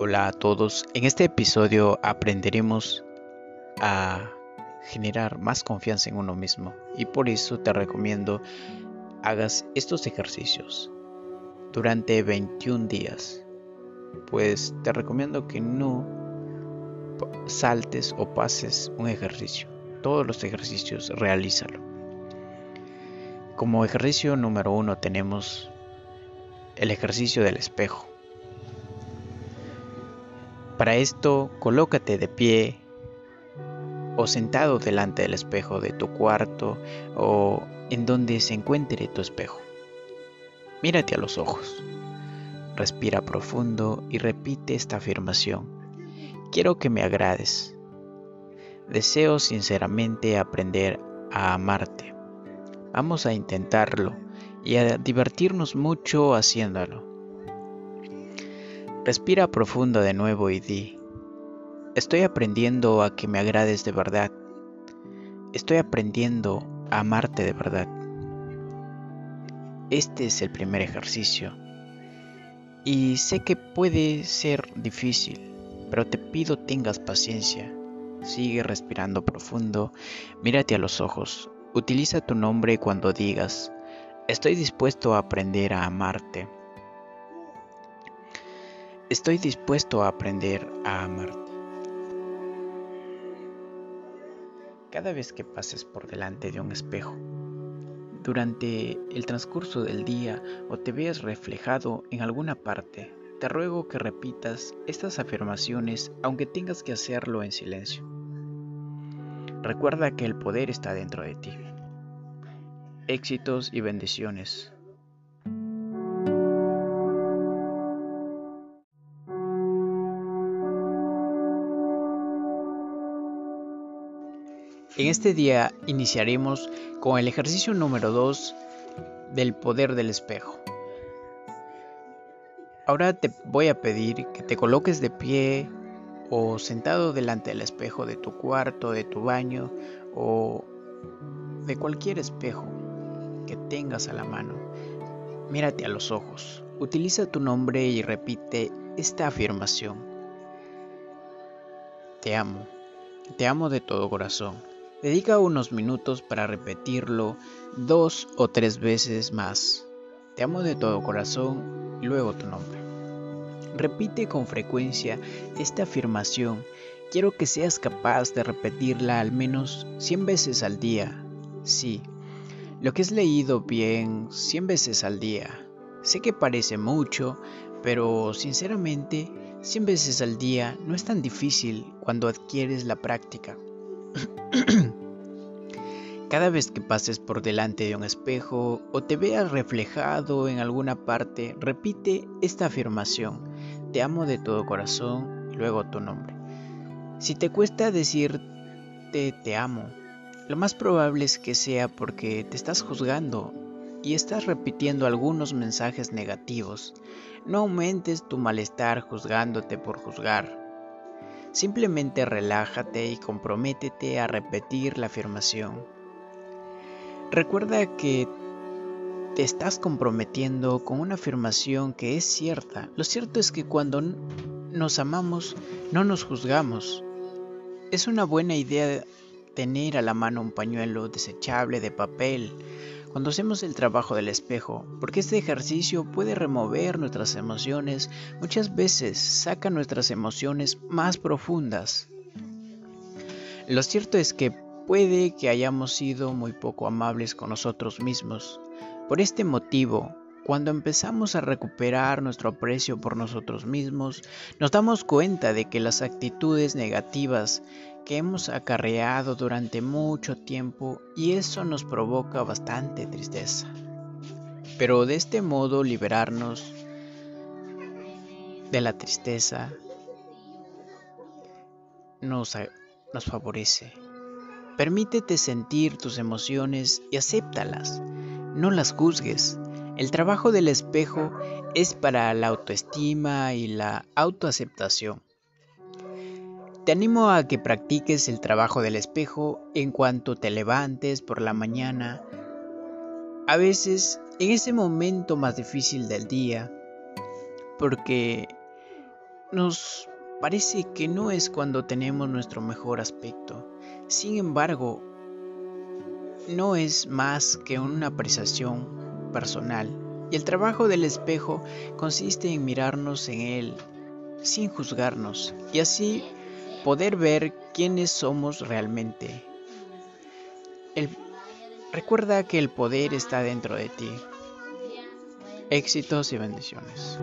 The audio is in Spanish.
Hola a todos, en este episodio aprenderemos a generar más confianza en uno mismo y por eso te recomiendo hagas estos ejercicios durante 21 días. Pues te recomiendo que no saltes o pases un ejercicio. Todos los ejercicios realízalo. Como ejercicio número uno tenemos el ejercicio del espejo. Para esto, colócate de pie o sentado delante del espejo de tu cuarto o en donde se encuentre tu espejo. Mírate a los ojos. Respira profundo y repite esta afirmación. Quiero que me agrades. Deseo sinceramente aprender a amarte. Vamos a intentarlo y a divertirnos mucho haciéndolo. Respira profundo de nuevo y di, estoy aprendiendo a que me agrades de verdad. Estoy aprendiendo a amarte de verdad. Este es el primer ejercicio. Y sé que puede ser difícil, pero te pido tengas paciencia. Sigue respirando profundo, mírate a los ojos, utiliza tu nombre cuando digas, estoy dispuesto a aprender a amarte. Estoy dispuesto a aprender a amarte. Cada vez que pases por delante de un espejo, durante el transcurso del día o te veas reflejado en alguna parte, te ruego que repitas estas afirmaciones aunque tengas que hacerlo en silencio. Recuerda que el poder está dentro de ti. Éxitos y bendiciones. En este día iniciaremos con el ejercicio número 2 del poder del espejo. Ahora te voy a pedir que te coloques de pie o sentado delante del espejo de tu cuarto, de tu baño o de cualquier espejo que tengas a la mano. Mírate a los ojos. Utiliza tu nombre y repite esta afirmación. Te amo. Te amo de todo corazón. Dedica unos minutos para repetirlo dos o tres veces más. Te amo de todo corazón y luego tu nombre. Repite con frecuencia esta afirmación. Quiero que seas capaz de repetirla al menos 100 veces al día. Sí, lo que has leído bien 100 veces al día. Sé que parece mucho, pero sinceramente 100 veces al día no es tan difícil cuando adquieres la práctica. Cada vez que pases por delante de un espejo o te veas reflejado en alguna parte, repite esta afirmación. Te amo de todo corazón y luego tu nombre. Si te cuesta decirte te amo, lo más probable es que sea porque te estás juzgando y estás repitiendo algunos mensajes negativos. No aumentes tu malestar juzgándote por juzgar. Simplemente relájate y comprométete a repetir la afirmación. Recuerda que te estás comprometiendo con una afirmación que es cierta. Lo cierto es que cuando nos amamos no nos juzgamos. Es una buena idea tener a la mano un pañuelo desechable de papel cuando hacemos el trabajo del espejo, porque este ejercicio puede remover nuestras emociones, muchas veces saca nuestras emociones más profundas. Lo cierto es que puede que hayamos sido muy poco amables con nosotros mismos. Por este motivo, cuando empezamos a recuperar nuestro aprecio por nosotros mismos, nos damos cuenta de que las actitudes negativas que hemos acarreado durante mucho tiempo y eso nos provoca bastante tristeza. Pero de este modo liberarnos de la tristeza nos, nos favorece. Permítete sentir tus emociones y acéptalas. No las juzgues. El trabajo del espejo es para la autoestima y la autoaceptación. Te animo a que practiques el trabajo del espejo en cuanto te levantes por la mañana. A veces en ese momento más difícil del día, porque nos parece que no es cuando tenemos nuestro mejor aspecto. Sin embargo, no es más que una apreciación personal y el trabajo del espejo consiste en mirarnos en él sin juzgarnos y así poder ver quiénes somos realmente. recuerda que el poder está dentro de ti. Éxitos y bendiciones.